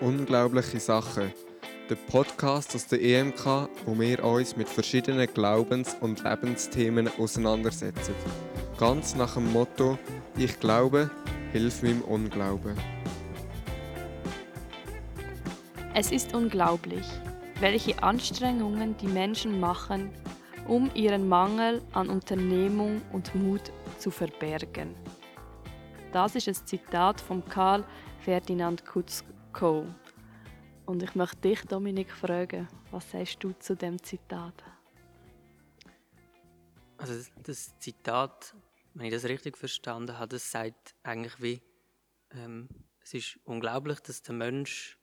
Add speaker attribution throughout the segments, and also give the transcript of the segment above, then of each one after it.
Speaker 1: Unglaubliche Sachen. Der Podcast aus der EMK, wo wir uns mit verschiedenen Glaubens- und Lebensthemen auseinandersetzen. Ganz nach dem Motto: Ich glaube, hilf meinem Unglauben.
Speaker 2: Es ist unglaublich, welche Anstrengungen die Menschen machen, um ihren Mangel an Unternehmung und Mut zu verbergen. Das ist ein Zitat von Karl Ferdinand Kutzko. Und ich möchte dich, Dominik, fragen, was sagst du zu dem Zitat?
Speaker 3: Also das Zitat, wenn ich das richtig verstanden habe, das sagt eigentlich wie, ähm, es ist unglaublich, dass der Mensch,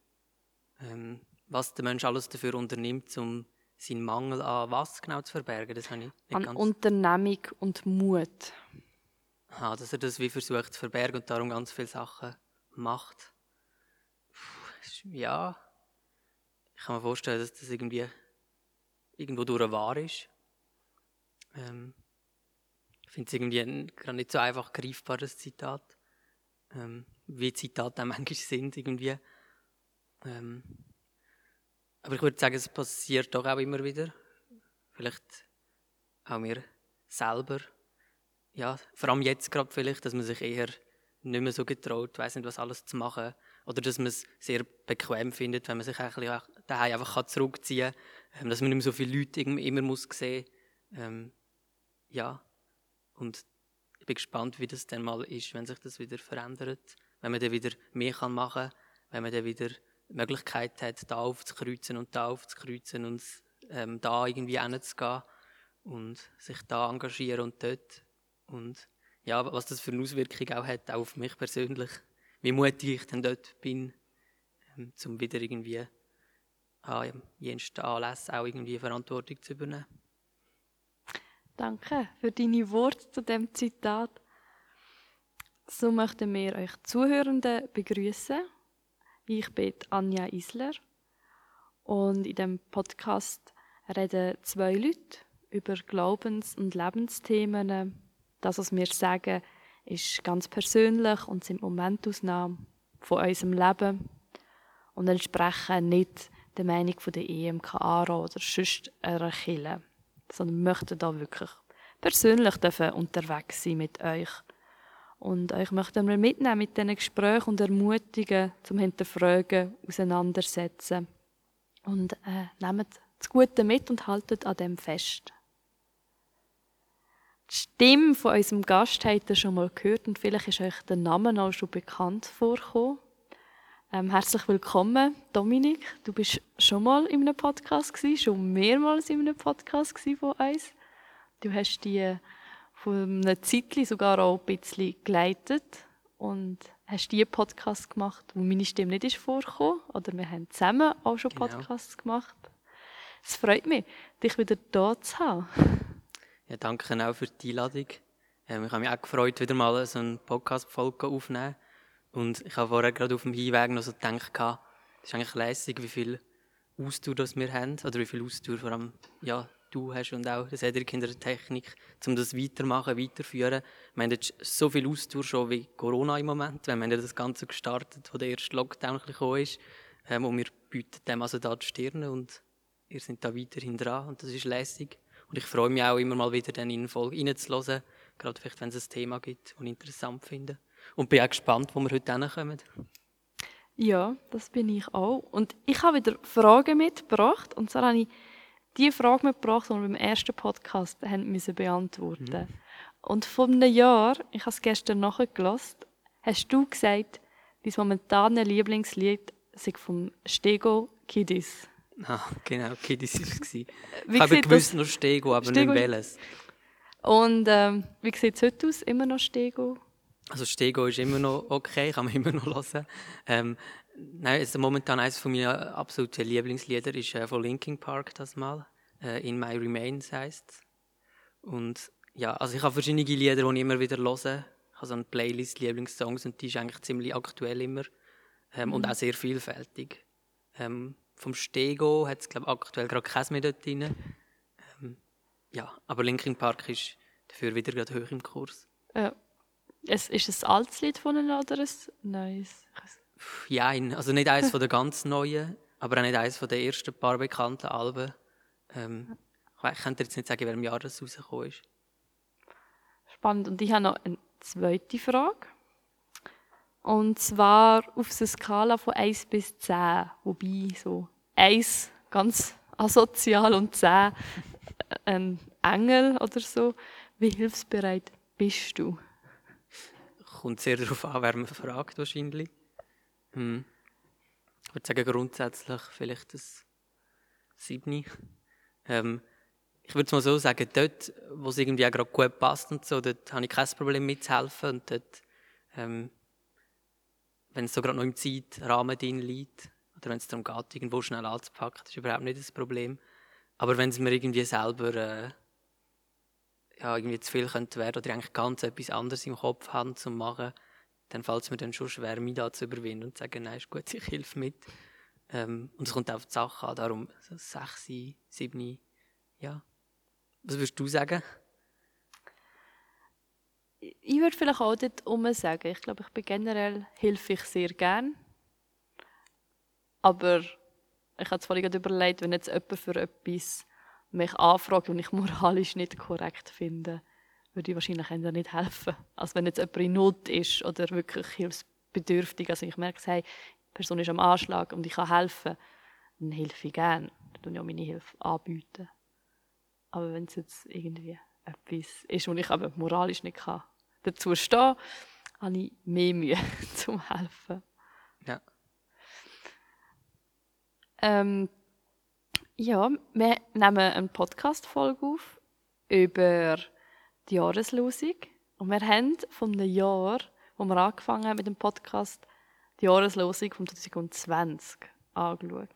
Speaker 3: ähm, was der Mensch alles dafür unternimmt, um seinen Mangel an was genau zu verbergen, das habe ich nicht
Speaker 2: An
Speaker 3: ganz...
Speaker 2: Unternehmung und Mut.
Speaker 3: Aha, dass er das wie versucht zu verbergen und darum ganz viele Sachen macht. Ja, ich kann mir vorstellen, dass das irgendwie irgendwo durch wahr ist. Ähm, ich finde es irgendwie gerade nicht so einfach greifbares Zitat. Ähm, wie Zitate auch manchmal sind irgendwie. Ähm, aber ich würde sagen, es passiert doch auch immer wieder. Vielleicht auch mir selber. Ja, vor allem jetzt gerade vielleicht, dass man sich eher nicht mehr so getraut, weiß nicht, was alles zu machen. Oder dass man es sehr bequem findet, wenn man sich ein bisschen daheim einfach zurückziehen kann. Ähm, dass man nicht mehr so viele Leute immer muss sehen ähm, Ja. Und ich bin gespannt, wie das dann mal ist, wenn sich das wieder verändert. Wenn man dann wieder mehr kann machen kann, wenn man dann wieder die Möglichkeit hat, da aufzukreuzen und da aufzukreuzen und ähm, da irgendwie hinzugehen und sich da engagieren und dort. Und ja, was das für eine Auswirkung auch hat, auch auf mich persönlich. Wie mutig ich dann dort bin, ähm, um wieder irgendwie an jensten Anlässen auch irgendwie Verantwortung zu übernehmen.
Speaker 2: Danke für deine Worte zu dem Zitat. So möchten wir euch Zuhörenden begrüßen. Ich bin Anja Isler und in dem Podcast reden zwei Leute über Glaubens- und Lebensthemen. Das, was wir sagen, ist ganz persönlich und sind Momentausnahmen von unserem Leben und entsprechen nicht der Meinung der EMK ARA oder sonst einer Kirche, sondern möchten da wirklich persönlich unterwegs sein mit euch. Und euch möchten wir mitnehmen mit diesen Gesprächen und ermutigen, zum Hinterfragen, auseinandersetzen. Und äh, nehmt das Gute mit und haltet an dem fest. Die Stimme von unserem Gast habt ihr schon mal gehört und vielleicht ist euch der Name auch schon bekannt vorgekommen. Ähm, herzlich willkommen, Dominik. Du bist schon mal in einem Podcast gewesen, schon mehrmals in einem Podcast von uns. Du hast die von einer Zeitli sogar auch ein bisschen geleitet und hast die Podcast gemacht, wo meine Stimme nicht ist vorgekommen. Oder wir haben zusammen auch schon
Speaker 3: Genau.
Speaker 2: Podcasts gemacht. Es freut mich, dich wieder da zu haben.
Speaker 3: Ja, danke auch für die Einladung. Ähm, ich habe mich auch gefreut, wieder mal so eine Podcast-Folge aufzunehmen. Und ich habe vorher gerade auf dem Hinweg noch so gedacht, es ist eigentlich lässig, wie viel Ausdauer das wir haben. Oder wie viel Ausdauer vor allem ja, du hast und auch der Cedric in der Technik, um das weitermachen, weiterführen. Wir haben jetzt so viel Ausdauer schon wie Corona im Moment. Wir haben ja das Ganze gestartet, wo der erste Lockdown gekommen ist. Ähm, und wir bieten dem also da die Stirne und ihr seid da weiterhin dran und das ist lässig. Und ich freue mich auch immer mal wieder dann in eine Folge reinzuhören, gerade vielleicht, wenn es ein Thema gibt, ich interessant finde. Und bin auch gespannt, wo wir heute hinkommen.
Speaker 2: Ja, das bin ich auch. Und ich habe wieder Fragen mitgebracht. Und zwar habe ich die Frage mitgebracht, die wir beim ersten Podcast haben müssen beantworten Und vor einem Jahr, ich habe es gestern nachgelassen, hast du gesagt, dein momentane Lieblingslied sei vom Stego Kiddies.
Speaker 3: Ah, genau, okay, das war es.
Speaker 2: Wie
Speaker 3: Ich habe gewusst noch Stego, aber
Speaker 2: Stego-
Speaker 3: nicht welches.
Speaker 2: Und ähm, wie sieht es heute aus? Immer noch Stego?
Speaker 3: Also Stego ist immer noch okay, kann man immer noch hören. Ähm, nein, also momentan eines von meinen absoluten Lieblingslieder ist äh, von Linkin Park das mal. Äh, In My Remains heisst Und ja, also ich habe verschiedene Lieder, die ich immer wieder höre. Ich habe so eine Playlist Lieblingssongs und die ist eigentlich ziemlich aktuell immer. Ähm, Und auch sehr vielfältig. Ähm, vom Stego hat es, glaube aktuell gerade keins mehr dort drin. Ähm, ja, aber Linkin Park ist dafür wieder gerade hoch im Kurs.
Speaker 2: Äh, es, ist es ein altes Lied von ihnen oder ein neues?
Speaker 3: Ja, also nicht eines von der ganz neuen, aber auch nicht eines von den ersten paar bekannten Alben. Ähm, ich könnte jetzt nicht sagen, in welchem Jahr das rausgekommen ist.
Speaker 2: Spannend. Und ich habe noch eine zweite Frage. Und zwar auf einer Skala von 1 bis 10, wobei so 1 ganz asozial und 10 ein Engel oder so. Wie hilfsbereit bist du?
Speaker 3: Kommt sehr darauf an, wer man fragt wahrscheinlich. Hm. Ich würde sagen, grundsätzlich vielleicht das 7. Ähm, ich würde es mal so sagen, dort, wo es irgendwie auch gerade gut passt und so, dort habe ich kein Problem mitzuhelfen und dort, ähm, wenn es so gerade noch im Zeitrahmen drin liegt oder wenn es darum geht, irgendwo schnell anzupacken, das ist überhaupt nicht das Problem. Aber wenn es mir irgendwie selber äh, ja, irgendwie zu viel könnte werden oder eigentlich ganz etwas anderes im Kopf haben zu machen, dann fällt es mir dann schon schwer, mich da zu überwinden und zu sagen, nein, ist gut, ich helfe mit. Ähm, und es kommt auf die Sache an, darum so sechs, sieben, ja. Was würdest du sagen?
Speaker 2: Ich würde vielleicht auch dort um sagen. Ich glaube, ich bin generell helfe ich sehr gern. Aber ich habe es vorhin überlegt, wenn jetzt jemand für etwas mich anfragt und ich moralisch nicht korrekt finde, würde ich wahrscheinlich nicht helfen. Also wenn jetzt jemand in Not ist oder wirklich hilfsbedürftig, also ich merke, hey, die Person ist am Anschlag und ich kann helfen, dann helfe ich gerne. Dann tue ich auch meine Hilfe anbieten. Aber wenn es jetzt irgendwie etwas ist, wo ich aber moralisch nicht kann, dazu stehen kann, habe ich mehr Mühe zum helfen.
Speaker 3: Ja.
Speaker 2: Ähm, ja, wir nehmen eine Podcast-Folge auf über die Jahreslosung. Und wir haben von dem Jahr, wo wir angefangen haben mit dem Podcast, die Jahreslosung von 2020 angeschaut.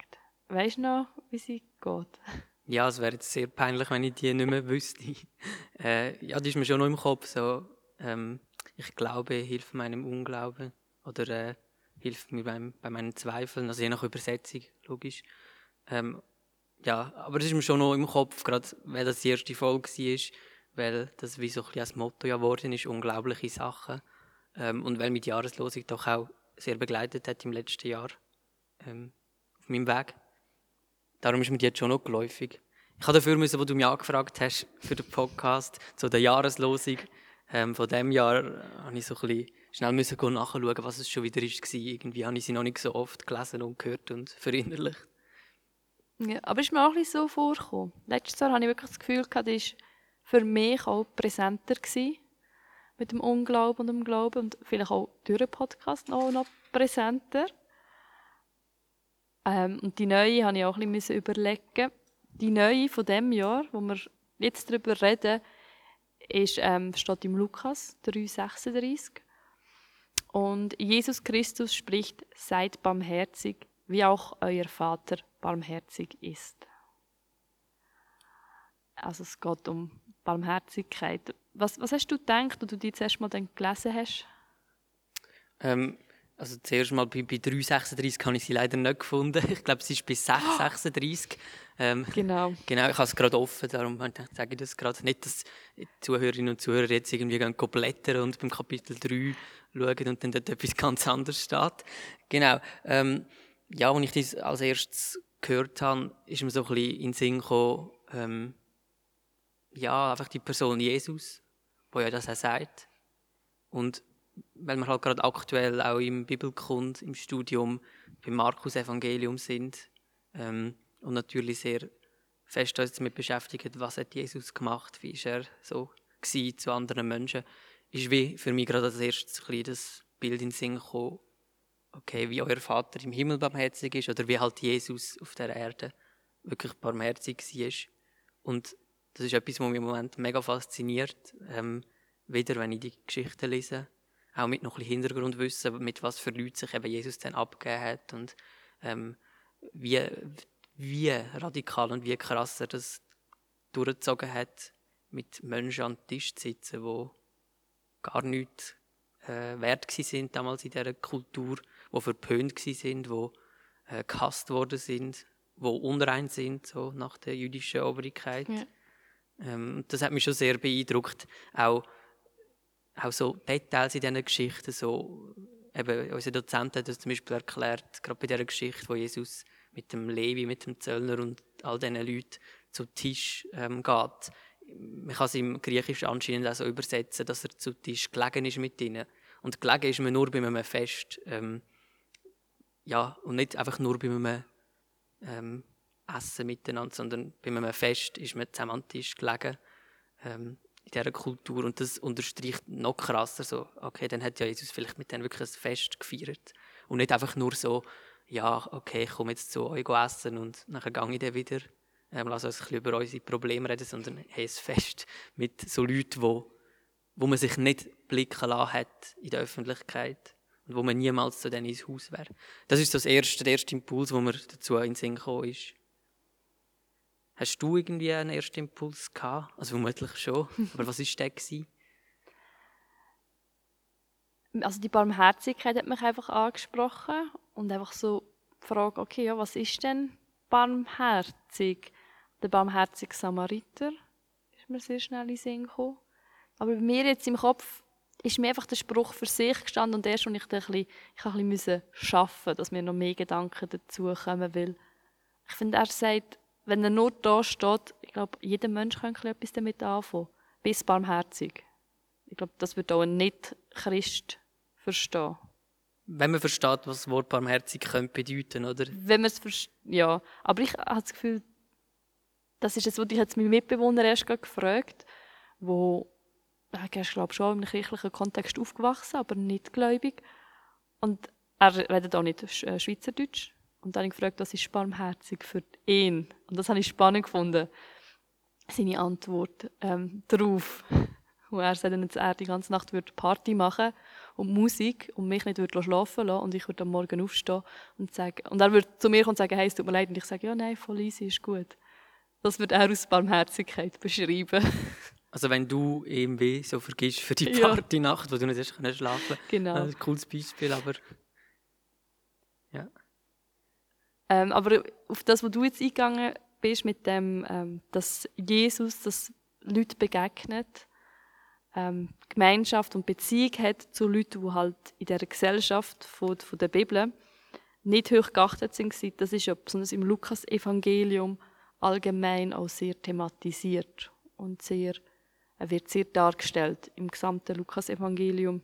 Speaker 2: Weißt du noch, wie sie geht?
Speaker 3: Ja, es wäre jetzt sehr peinlich, wenn ich die nicht mehr wüsste. äh, ja, die ist mir schon noch im Kopf. So, ähm, ich glaube, hilft meinem Unglauben. Oder äh, hilft mir beim, bei meinen Zweifeln. Also je nach Übersetzung, logisch. Ähm, ja, aber das ist mir schon noch im Kopf, gerade weil das die erste Folge war, weil das wie so ein bisschen als Motto ja geworden ist, unglaubliche Sachen. Ähm, und weil mich die Jahreslosung doch auch sehr begleitet hat im letzten Jahr ähm, auf meinem Weg. Darum ist mir die jetzt schon noch geläufig. Ich habe dafür müssen, wo du mich angefragt hast für den Podcast, zu der Jahreslosung ähm, von dem Jahr, äh, habe ich so ein bisschen schnell müssen nachschauen, was es schon wieder war. Irgendwie habe ich sie noch nicht so oft gelesen und gehört und verinnerlicht.
Speaker 2: Ja, aber ist mir auch ein so vorgekommen. Letztes Jahr hatte ich wirklich das Gefühl, das war für mich auch präsenter gewesen, mit dem Unglauben und dem Glauben und vielleicht auch durch den Podcast auch noch präsenter. Ähm, und die neue habe ich auch ein bisschen überlegen. Die neue von dem Jahr, wo wir jetzt darüber reden, ist, ähm, steht im Lukas 3,36. Und Jesus Christus spricht, seid barmherzig, wie auch euer Vater barmherzig ist. Also es geht um Barmherzigkeit. Was, was hast du gedacht, als du die zuerst mal gelesen hast?
Speaker 3: Ähm, also zuerst mal bei, bei 3,36 habe ich sie leider nicht gefunden. Ich glaube, sie ist bei 6,36. Ähm,
Speaker 2: genau.
Speaker 3: Genau, ich habe es gerade offen, darum sage ich das gerade. Nicht, dass die Zuhörerinnen und Zuhörer jetzt irgendwie gehen blättern und beim Kapitel 3 schauen und dann dort etwas ganz anderes steht. Genau. Ähm, ja, als ich das als erstes gehört habe, ist mir so ein bisschen in den Sinn gekommen, ähm, ja, einfach die Person Jesus, wo ja das auch sagt. Und weil wir halt gerade aktuell auch im Bibelkund, im Studium beim Markus Evangelium sind ähm, und natürlich sehr fest uns damit beschäftigt, was hat Jesus gemacht, wie ist er so zu anderen Menschen, ist wie für mich gerade als erstes ein das Bild in den Sinn gekommen, okay, wie euer Vater im Himmel barmherzig ist oder wie halt Jesus auf der Erde wirklich barmherzig war. Und das ist etwas, was mich im Moment mega fasziniert. Ähm, wieder, wenn ich die Geschichte lese, auch mit noch ein bisschen Hintergrundwissen, mit was für Leuten sich eben Jesus dann abgegeben hat und ähm, wie, wie radikal und wie krass er das durchgezogen hat, mit Menschen an den Tisch zu sitzen, die gar nichts äh, wert sind damals in dieser Kultur die verpönt sind, die äh, gehasst worden sind, die unrein sind, so nach der jüdischen Obrigkeit. Ja. Ähm, das hat mich schon sehr beeindruckt. Auch, auch so Details in diesen Geschichten, so eben, unser Dozent hat das zum Beispiel erklärt, gerade bei dieser Geschichte, wo Jesus mit dem Levi, mit dem Zöllner und all diesen Leuten zu Tisch ähm, geht. Man kann es im Griechischen anscheinend auch so übersetzen, dass er zu Tisch gelegen ist mit ihnen. Und gelegen ist man nur bei einem Fest. Ähm, ja, und nicht einfach nur bei einem ähm, Essen miteinander, sondern bei einem Fest ist man zusammen am Tisch gelegen. Ähm, in dieser Kultur. Und das unterstreicht noch krasser so, okay, dann hat ja Jesus vielleicht mit denen wirklich ein Fest gefeiert. Und nicht einfach nur so, ja, okay, ich komme jetzt zu euch essen und nachher gehe ich dann wieder. Ähm, lass uns ein bisschen über unsere Probleme reden, sondern hey, ein Fest mit so Leuten, wo, wo man sich nicht blicken lassen hat in der Öffentlichkeit und wo man niemals zu denen ins Haus wäre. Das ist das erste, der erste Impuls, wo mir dazu in den Sinn gekommen ist. Hast du irgendwie einen ersten Impuls gehabt? Also vermutlich schon. Aber was war der? Gewesen?
Speaker 2: Also die Barmherzigkeit hat mich einfach angesprochen und einfach so die Frage, okay, ja, was ist denn barmherzig? Der barmherzige Samariter ist mir sehr schnell in den Sinn gekommen. Aber bei mir jetzt im Kopf ist mir einfach der Spruch für sich gestanden und erst, als ich dann ein bisschen, ich ein bisschen schaffen dass mir noch mehr Gedanken dazu kommen, weil ich finde, er sagt, wenn er nur da steht, ich glaube, jeder Mensch kann etwas damit anfangen. Bis barmherzig. Ich glaube, das wird auch ein Nicht-Christ verstehen.
Speaker 3: Wenn man versteht, was das Wort barmherzig könnte bedeuten, oder?
Speaker 2: Wenn man es versteht, ja. Aber ich habe das Gefühl, das ist es, was ich jetzt meinen Mitbewohner erst gefragt wo er ist, glaube schon im kirchlichen Kontext aufgewachsen, aber nicht gläubig. Und er redet auch nicht äh, Schweizerdeutsch. Und dann habe ich gefragt, was ist barmherzig für ihn? Und das habe ich spannend gefunden, seine Antwort ähm, darauf. Wo er sagt, dass er die ganze Nacht würde Party machen und Musik und mich nicht würde schlafen lassen und ich würde am Morgen aufstehen und sagen, und er würde zu mir kommen und sagen, hey, es tut mir leid. Und ich sage, ja, nein, voll easy, ist gut. Das würde er aus Barmherzigkeit beschreiben.
Speaker 3: Also wenn du ihm weh so vergisst für die Partynacht, wo du nicht erst schlafen kannst.
Speaker 2: Genau.
Speaker 3: Das ist ein cooles Beispiel, aber ja.
Speaker 2: Ähm, aber auf das, was du jetzt eingegangen bist, mit dem, ähm, dass Jesus, dass Leute begegnet, ähm, Gemeinschaft und Beziehung hat zu Leuten, die halt in der Gesellschaft von, von der Bibel nicht hoch geachtet sind. Das ist ja besonders im Lukas-Evangelium allgemein auch sehr thematisiert und sehr, er wird sehr dargestellt im gesamten Lukas-Evangelium,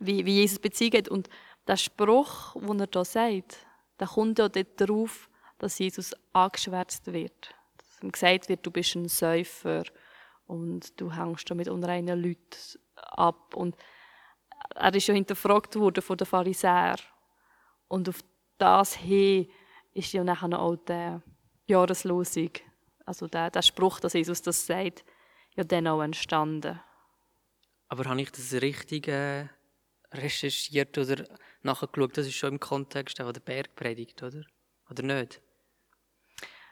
Speaker 2: wie, wie Jesus Beziehung hat. Und der Spruch, den er da sagt, da kommt ja darauf, dass Jesus angeschwärzt wird. Dass ihm gesagt wird, du bist ein Säufer und du hängst mit unreinen Leuten ab. Und er ist ja hinterfragt worden von den Pharisäern. Und auf das hin ist ja nachher auch die Jahreslosung, also der, der Spruch, dass Jesus das sagt, ja dann auch entstanden.
Speaker 3: Aber habe ich das richtig äh, recherchiert oder nachgeschaut? Das ist schon im Kontext auch der Bergpredigt, oder? Oder nicht?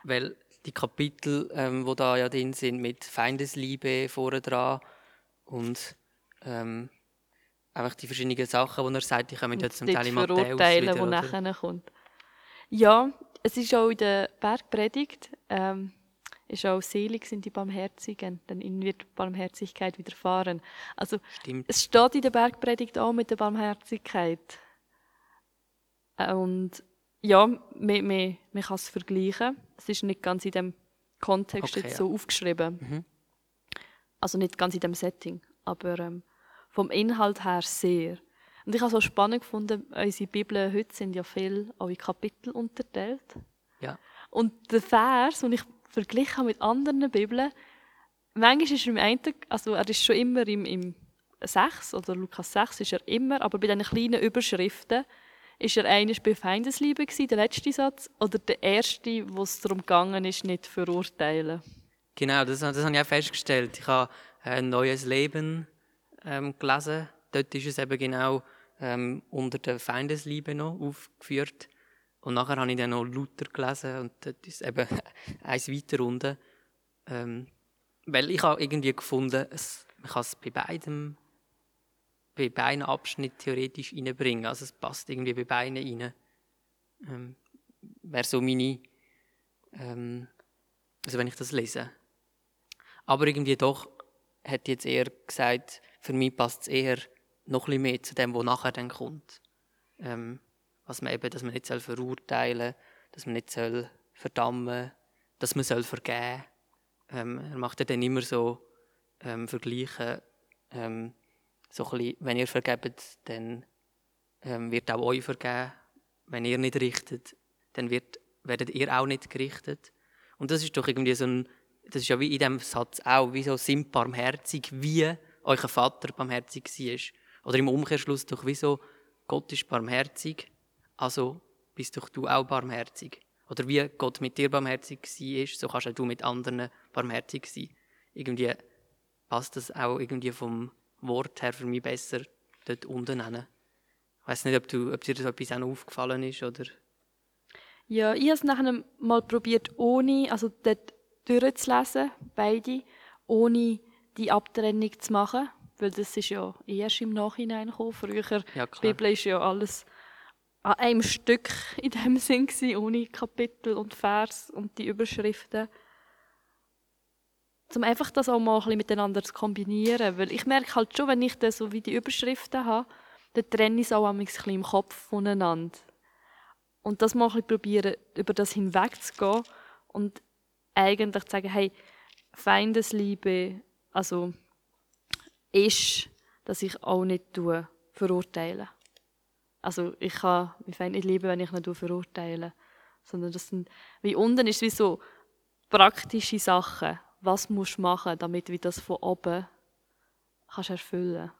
Speaker 3: Weil die Kapitel, ähm, wo da ja drin sind, mit Feindesliebe vorne dran und ähm, einfach die verschiedenen Sachen, die er sagt, die kommen ja zum Teil in Matthäus
Speaker 2: wieder, nachher kommt. Ja, es ist auch in der Bergpredigt, ähm, ist auch selig sind die Barmherzigen, denn ihnen wird Barmherzigkeit widerfahren. Also
Speaker 3: Stimmt.
Speaker 2: es steht in der Bergpredigt auch mit der Barmherzigkeit. Und ja, man, man, man kann es vergleichen. Es ist nicht ganz in dem Kontext okay, jetzt so ja. aufgeschrieben. Mhm. Also nicht ganz in dem Setting, aber ähm, vom Inhalt her sehr. Und ich habe es auch spannend gefunden, unsere Bibeln heute sind ja viel auch in Kapitel unterteilt.
Speaker 3: Ja.
Speaker 2: Und der Vers, den ich verglichen habe mit anderen Bibeln, manchmal ist er im einen, also er ist schon immer im, im 6 oder Lukas 6 ist er immer, aber bei diesen kleinen Überschriften ist er eines bei Feindesliebe gewesen, der letzte Satz, oder der erste, wo es darum gegangen ist, nicht verurteilen?
Speaker 3: Genau, das, das habe ich auch festgestellt. Ich habe ein neues Leben ähm, gelesen. Dort ist es eben genau ähm, unter der Feindesliebe noch aufgeführt. Und nachher habe ich dann noch Luther gelesen und dort ist eben eins weiter unten. Ähm, weil ich habe irgendwie gefunden, es, man kann es bei beidem bei beiden Abschnitten theoretisch reinbringen. Also es passt irgendwie bei beiden rein. Ähm, Wäre so meine, ähm, also wenn ich das lese. Aber irgendwie doch, hätte jetzt eher gesagt, für mich passt es eher noch ein bisschen mehr zu dem, was nachher dann kommt. Ähm, was man eben, dass man nicht soll verurteilen dass man nicht soll verdammen dass man soll vergeben ähm, Er macht ja dann immer so ähm, Vergleiche, ähm, so bisschen, wenn ihr vergebt, dann ähm, wird auch euch vergeben. Wenn ihr nicht richtet, dann wird, werdet ihr auch nicht gerichtet. Und das ist doch irgendwie so ein, das ist ja wie in diesem Satz auch, wie so sind barmherzig, wie euer Vater barmherzig war. Oder im Umkehrschluss doch wie so, Gott ist barmherzig, also bist doch du auch barmherzig. Oder wie Gott mit dir barmherzig war, so kannst auch du mit anderen barmherzig sein. Irgendwie passt das auch irgendwie vom Wort her für mich besser dort unten hin. Ich weiß nicht, ob, du, ob dir das etwas auch aufgefallen ist, oder?
Speaker 2: Ja, ich habe es nachher mal probiert, ohne, also dort durchzulesen, beide, ohne die Abtrennung zu machen, weil das ist ja erst im Nachhinein gekommen. Früher,
Speaker 3: ja,
Speaker 2: die Bibel ist ja alles an einem Stück in dem Sinn gewesen, ohne Kapitel und Vers und die Überschriften. Um einfach das auch mal ein bisschen miteinander zu kombinieren, weil ich merke halt schon, wenn ich das so wie die Überschriften habe, dann trenne ich es auch ein bisschen im Kopf voneinander. Und das mal ein bisschen probieren, über das hinwegzugehen und eigentlich zu sagen, hey, Feindesliebe, also ist, dass ich auch nicht tue, verurteile. Also ich kann mich Feind nicht lieben, wenn ich nicht verurteile. Sondern das sind, wie unten ist wie so praktische Sachen. Was musst du machen, damit du das von oben kannst erfüllen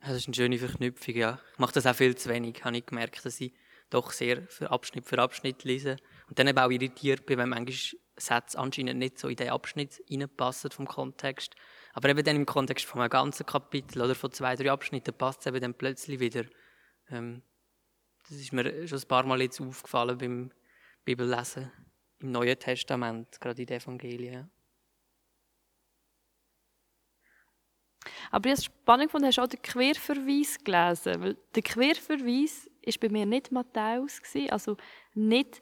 Speaker 3: Das ist eine schöne Verknüpfung, ja. Ich mache das auch viel zu wenig, habe ich gemerkt, dass ich doch sehr für Abschnitt für Abschnitt lese. Und dann eben auch irritiert bin, wenn manchmal Sätze anscheinend nicht so in den Abschnitt reinpassen vom Kontext. Aber eben dann im Kontext von einem ganzen Kapitel oder von zwei, drei Abschnitten passt es eben dann plötzlich wieder. Ähm, das ist mir schon ein paar Mal jetzt aufgefallen beim Bibellesen im Neuen Testament, gerade in den Evangelien.
Speaker 2: Aber ich habe spannend gefunden, hast du auch den Querverweis gelesen, weil der Querverweis war bei mir nicht Matthäus, also nicht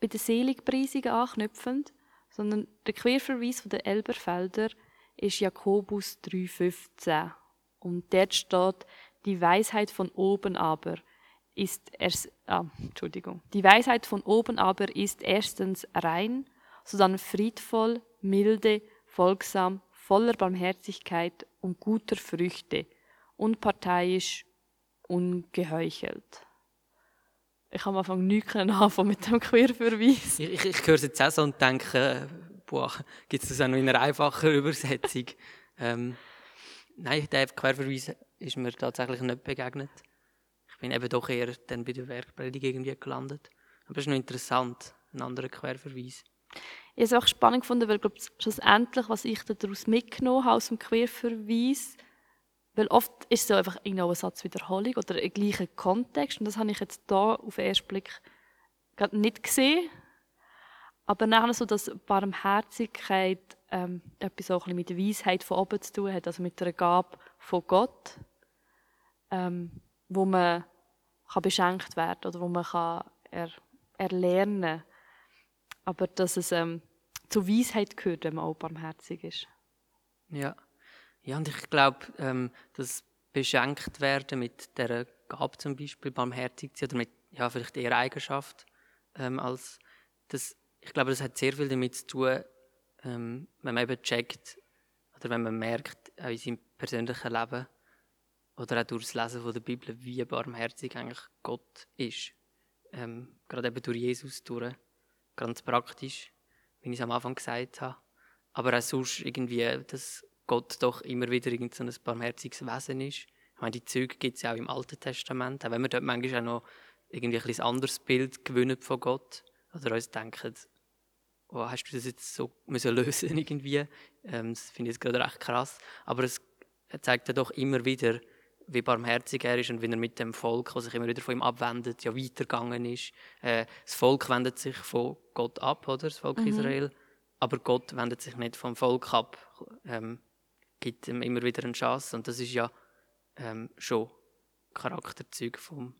Speaker 2: bei den Seligpreisungen anknüpfend, sondern der Querverweis den Elberfelder ist Jakobus 3,15. Und dort steht, die Weisheit von oben aber ist erst, ah, Entschuldigung, die Weisheit von oben aber ist erstens rein, sodann friedvoll, milde, folgsam, voller Barmherzigkeit und guter Früchte, unparteiisch, ungeheuchelt. Ich habe am Anfang nichts anfangen mit dem Querverweis.
Speaker 3: Ich, ich, ich höre es jetzt auch so und denke, boah, gibt es das auch noch in einer einfachen Übersetzung? ähm, nein, der Querverweis ist mir tatsächlich nicht begegnet. Ich bin eben doch eher dann bei der Werkpredigt irgendwie gelandet. Aber es ist noch interessant, ein anderer Querverweis.
Speaker 2: Ich habe es auch spannend gefunden, weil ich schlussendlich, was ich daraus mitgenommen habe aus dem Querverweis, weil oft ist so einfach eine Satzwiederholung oder ein gleicher Kontext. Und das habe ich jetzt da auf den ersten Blick gerade nicht gesehen. Aber nachher so, dass Barmherzigkeit ähm, etwas auch ein mit der Weisheit von oben zu tun hat, also mit der Gabe von Gott, ähm, wo man kann beschenkt werden oder wo man kann er, erlernen aber dass es ähm, zur Weisheit gehört, wenn man auch barmherzig ist.
Speaker 3: Ja. Ja, und ich glaube, ähm, das beschenkt werden mit der Gabe zum Beispiel, barmherzig zu sein, oder mit, ja, vielleicht eher Eigenschaft, ähm, als das, ich glaube, das hat sehr viel damit zu tun, ähm, wenn man eben checkt, oder wenn man merkt, in seinem persönlichen Leben, oder auch durch das Lesen von der Bibel, wie barmherzig eigentlich Gott ist. Ähm, gerade eben durch Jesus durch, ganz praktisch, wie ich es am Anfang gesagt habe. Aber auch sonst irgendwie, dass Gott doch immer wieder irgend so ein barmherziges Wesen ist. Ich meine, die Züge gibt es ja auch im Alten Testament, auch wenn wir dort manchmal auch noch irgendwie ein, anderes Bild gewinnen von Gott oder uns denken, oh, hast du das jetzt so müssen lösen irgendwie? Ähm, das finde ich jetzt gerade recht krass. Aber es zeigt ja doch immer wieder, wie barmherzig er ist und wie er mit dem Volk, das sich immer wieder von ihm abwendet, ja weitergegangen ist. Äh, das Volk wendet sich von Gott ab, oder? Das Volk mhm. Israel. Aber Gott wendet sich nicht vom Volk ab. Ähm, gibt ihm immer wieder eine Chance. Und das ist ja ähm, schon Charakterzug vom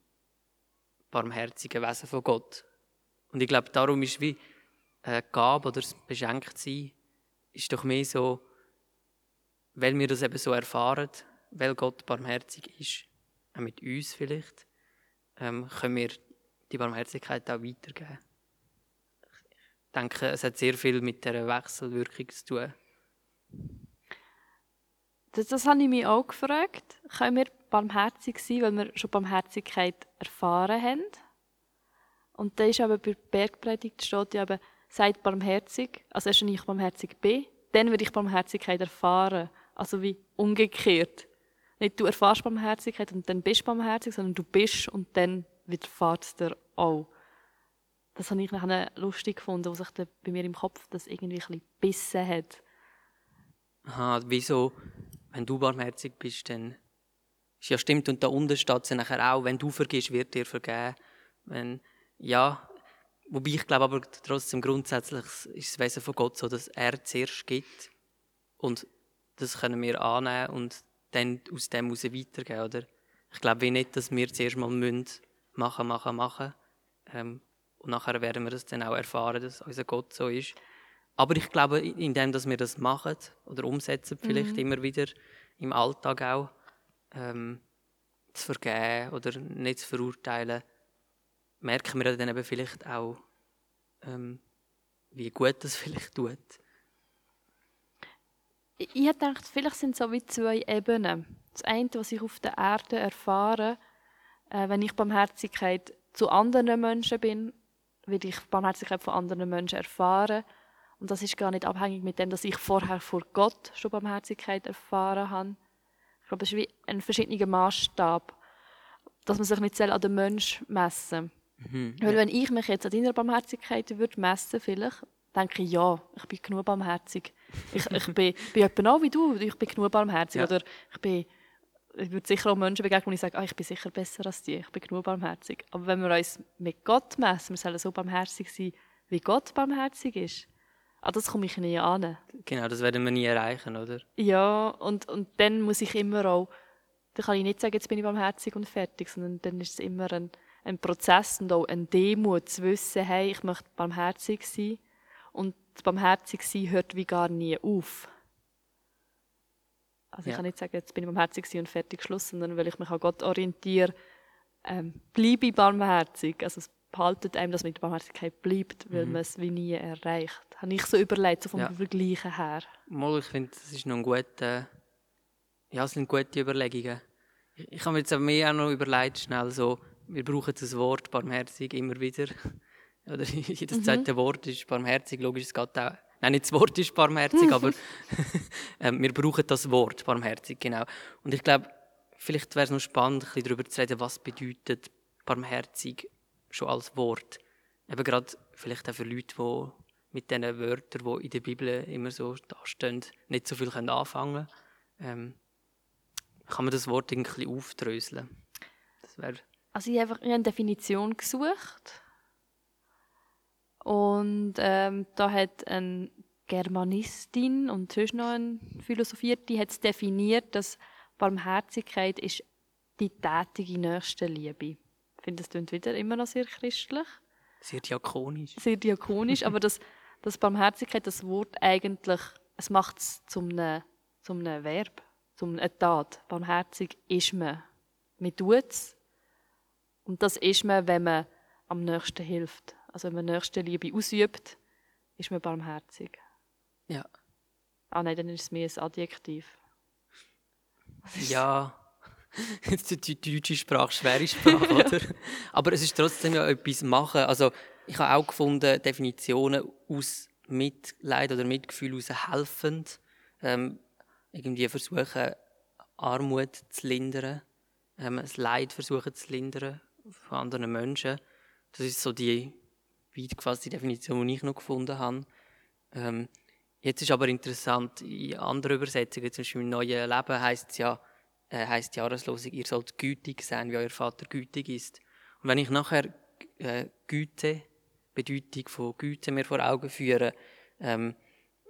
Speaker 3: barmherzigen Wesen von Gott. Und ich glaube, darum ist wie äh, Gabe oder das Beschenktsein ist doch mehr so, weil wir das eben so erfahren, weil Gott barmherzig ist, auch mit uns vielleicht, ähm, können wir die Barmherzigkeit auch weitergeben. Ich denke, es hat sehr viel mit der Wechselwirkung zu tun.
Speaker 2: Das, das habe ich mich auch gefragt. Können wir barmherzig sein, weil wir schon Barmherzigkeit erfahren haben? Und da ist aber bei der Bergpredigt steht ja eben, seid barmherzig, also erst wenn ich barmherzig bin, dann werde ich Barmherzigkeit erfahren. Also wie umgekehrt. Nicht du erfährst Barmherzigkeit und dann bist du barmherzig, sondern du bist und dann widerfährt es dir auch. Das habe ich nachher lustig gefunden, wo sich bei mir im Kopf das irgendwie ein bisschen bissen hat.
Speaker 3: Aha, wieso, wenn du barmherzig bist, dann ja stimmt und da unten steht es nachher auch, wenn du vergisst, wird dir vergeben. Wenn, ja, wobei ich glaube aber trotzdem grundsätzlich ist das Wesen von Gott so, dass er zuerst gibt und das können wir annehmen und dann aus dem heraus weitergeben, oder? Ich glaube nicht, dass wir zuerst mal müssen machen, machen, machen ähm, und nachher werden wir das dann auch erfahren, dass unser Gott so ist. Aber ich glaube, indem dass wir das machen oder umsetzen, vielleicht mhm. immer wieder im Alltag auch, ähm, zu vergeben oder nicht zu verurteilen, merken wir dann eben vielleicht auch, ähm, wie gut das vielleicht tut.
Speaker 2: Ich, ich dachte, vielleicht sind es so wie zwei Ebenen. Das eine, was ich auf der Erde erfahre, äh, wenn ich Barmherzigkeit zu anderen Menschen bin, will ich Barmherzigkeit von anderen Menschen erfahren. Und das ist gar nicht abhängig mit dem, dass ich vorher vor Gott schon Barmherzigkeit erfahren habe. Ich glaube, es ist wie ein verschiedener Maßstab, dass man sich nicht an den Menschen messen mhm, Weil ja. wenn ich mich jetzt an deiner Barmherzigkeit würde messen vielleicht, denke ich, ja, ich bin genug barmherzig. Ich, ich bin, bin etwa auch wie du, ich bin genug barmherzig. Ja. Oder ich bin ich würde sicher auch Menschen begegnen, wo ich sage, ah, ich bin sicher besser als die, ich bin genug barmherzig. Aber wenn wir uns mit Gott messen, wir sollen so barmherzig sein, wie Gott barmherzig ist, ah, das komme ich nie an.
Speaker 3: Genau, das werden wir nie erreichen, oder?
Speaker 2: Ja, und, und dann muss ich immer auch, dann kann ich nicht sagen, jetzt bin ich barmherzig und fertig, sondern dann ist es immer ein, ein Prozess und auch ein Demut zu wissen, hey, ich möchte barmherzig sein. Und das barmherzig sein hört wie gar nie auf. Also ja. ich kann nicht sagen, jetzt bin ich barmherzig und fertig Schluss, sondern weil ich mich an Gott orientiere, ähm, bleibe ich barmherzig. Also es behaltet einem, dass man in der Barmherzigkeit bleibt, weil mhm. man es wie nie erreicht. Habe ich so überlegt, so vom ja. Vergleichen her.
Speaker 3: Mal, ich finde, das ist noch ein guter, ja, es sind gute Überlegungen. Ich, ich habe mir jetzt aber mehr auch noch überlegt, schnell so, wir brauchen das Wort barmherzig immer wieder. Oder jedes mhm. zweite Wort ist barmherzig, logisch, es geht auch Nein, nicht das Wort ist barmherzig, aber ähm, wir brauchen das Wort barmherzig, genau. Und ich glaube, vielleicht wäre es noch spannend, ein bisschen darüber zu reden, was bedeutet barmherzig schon als Wort. Eben gerade vielleicht auch für Leute, die mit diesen Wörtern, die in der Bibel immer so dastehen, nicht so viel anfangen können. Ähm, kann man das Wort irgendwie aufdröseln? Das
Speaker 2: also ich habe eine Definition gesucht und ähm, da hat eine Germanistin und sonst noch eine Philosophierte hat definiert, dass Barmherzigkeit ist die tätige Nächstenliebe. Ich finde, das klingt wieder immer noch sehr christlich.
Speaker 3: Sehr diakonisch.
Speaker 2: Sehr diakonisch, aber das, das Barmherzigkeit, das Wort eigentlich, es macht es zum einem, zum einem Verb, zum einer Tat. Barmherzig ist man. Man tut es. Und das ist man, wenn man am nächsten hilft. Also wenn man Nächstenliebe ausübt, ist man barmherzig.
Speaker 3: Ja.
Speaker 2: Ah nein, dann ist es mehr ein Adjektiv.
Speaker 3: Ja, die deutsche Sprache, schwere Sprache, oder? Aber es ist trotzdem ja etwas machen. Also ich habe auch gefunden, Definitionen aus Mitleid oder Mitgefühl aus helfend. Ähm, irgendwie versuchen, Armut zu lindern, ähm, das Leid versuchen zu lindern von anderen Menschen. Das ist so die weit quasi die Definition, die ich noch gefunden habe. Ähm, jetzt ist aber interessant, in anderen Übersetzungen, zum Beispiel im neuen Leben heisst es ja, äh, heisst Jahreslosung, ihr sollt gütig sein, wie euer Vater gütig ist. Und wenn ich nachher äh, Güte, Bedeutung von Güte mir vor Augen führe, ähm,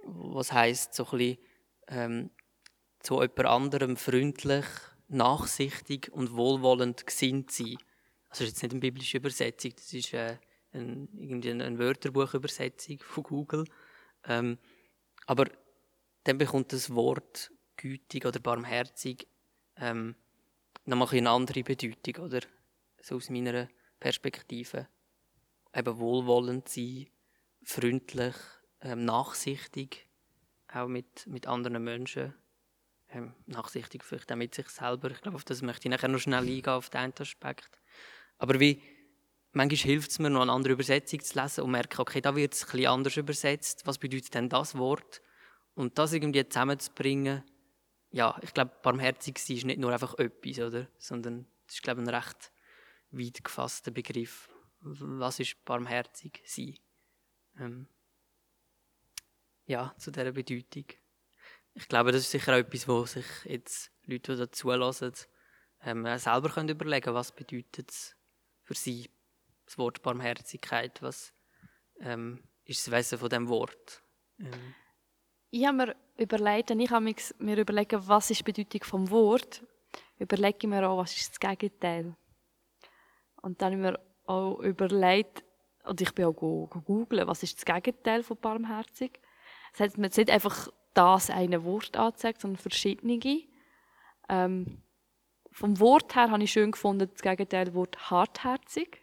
Speaker 3: was heisst so ein bisschen, ähm, zu jemand anderem freundlich, nachsichtig und wohlwollend gesinnt sein. Also das ist jetzt nicht eine biblische Übersetzung, das ist äh, ein, irgendwie eine Wörterbuchübersetzung von Google. Ähm, aber dann bekommt das Wort gütig oder barmherzig ähm, nochmal eine andere Bedeutung, oder? So aus meiner Perspektive. Eben wohlwollend sein, freundlich, ähm, nachsichtig, auch mit, mit anderen Menschen. Ähm, nachsichtig vielleicht auch mit sich selber. Ich glaube, auf das möchte ich nachher noch schnell eingehen, auf den Aspekt. Aber wie, manchmal hilft es mir, noch eine andere Übersetzung zu lesen und merke, okay, da wird es ein anders übersetzt. Was bedeutet denn das Wort? Und das irgendwie zusammenzubringen, ja, ich glaube, barmherzig sein ist nicht nur einfach etwas, oder? Sondern es ist, glaube ich, ein recht weit gefasster Begriff. Was ist barmherzig sein? Ähm, ja, zu dieser Bedeutung. Ich glaube, das ist sicher auch etwas, wo sich jetzt Leute, die dazu hören, ähm, selber können überlegen können, was bedeutet es für sie, das Wort Barmherzigkeit, was ähm, ist das Wesen von dem Wort. Ähm.
Speaker 2: Ich habe mir überlegt, ich habe mir überlegt, was ist die Bedeutung vom Wort, überlege mir auch, was ist das Gegenteil. Und dann habe ich mir auch überlegt, und ich bin auch googeln, was ist das Gegenteil von barmherzig. Das heißt, man nicht einfach das eine Wort anzeigt, sondern verschiedene. Ähm, vom Wort her habe ich schön gefunden, das Gegenteil Wort hartherzig,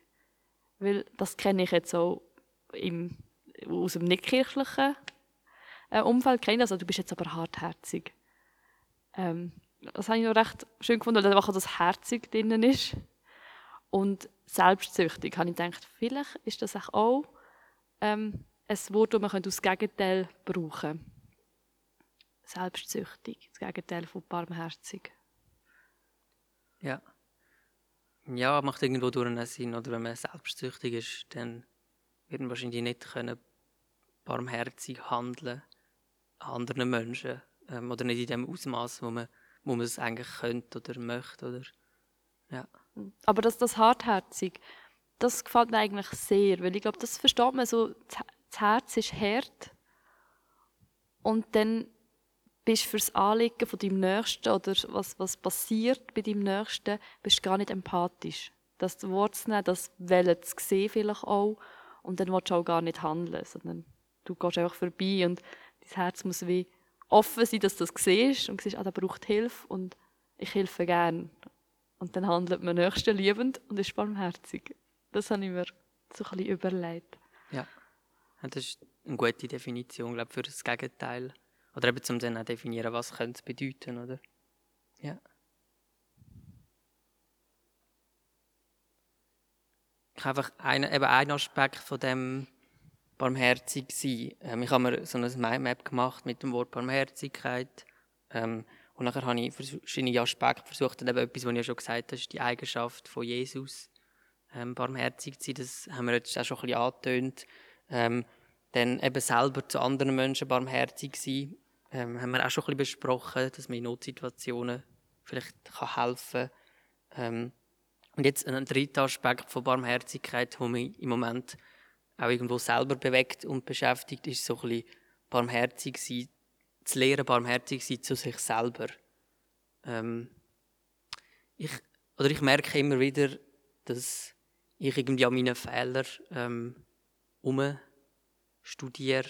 Speaker 2: weil das kenne ich jetzt auch im, aus dem nicht-kirchlichen äh, Umfeld kenne. Also du bist jetzt aber hartherzig. Ähm, das habe ich noch recht schön gefunden, weil einfach das Herzig drinnen ist. Und selbstsüchtig habe ich gedacht, vielleicht ist das auch ähm, ein Wort, das man aus Gegenteil brauchen. Selbstsüchtig, das Gegenteil von barmherzig.
Speaker 3: Ja. Ja, macht irgendwo durch einen Sinn. Oder wenn man selbstsüchtig ist, dann wird man wahrscheinlich nicht können barmherzig handeln anderen Menschen. Ähm, oder nicht in dem Ausmaß, wo man, wo man es eigentlich könnte oder möchte. Oder, ja.
Speaker 2: Aber das, das hartherzig, das gefällt mir eigentlich sehr, weil ich glaube, das versteht man so, das Herz ist hart und dann bist du fürs Anliegen von deinem Nächsten oder was, was passiert bei deinem Nächsten, bist gar nicht empathisch. Das Wort zu nehmen, das Wellen zu sehen vielleicht auch und dann willst du auch gar nicht handeln, sondern du gehst einfach vorbei und dein Herz muss wie offen sein, dass du das siehst und siehst, ah, der braucht Hilfe und ich helfe gern. Und dann handelt man nächstenliebend und ist barmherzig. Das habe ich mir so ein überlegt.
Speaker 3: Ja, das ist eine gute Definition, glaube ich, für das Gegenteil. Oder eben zum dann auch definieren, was es bedeuten, oder? Ja. Ich habe einfach einen, eben einen Aspekt von dem barmherzig sein. Ähm, ich habe mir so eine Mindmap gemacht mit dem Wort Barmherzigkeit. Ähm, und nachher habe ich verschiedene Aspekte versucht, und eben etwas, was ich ja schon gesagt habe, die Eigenschaft von Jesus, ähm, barmherzig zu sein. Das haben wir jetzt auch schon ein bisschen angetönt. Ähm, dann eben selber zu anderen Menschen barmherzig sein. Ähm, haben wir auch schon ein bisschen besprochen, dass man in Notsituationen vielleicht kann helfen kann. Ähm, und jetzt ein dritter Aspekt von Barmherzigkeit, der mich im Moment auch irgendwo selber bewegt und beschäftigt, ist so ein bisschen barmherzig sein, zu lernen, barmherzig sein zu sich selber. Ähm, ich, oder ich merke immer wieder, dass ich irgendwie an meinen Fehlern ähm, studiere,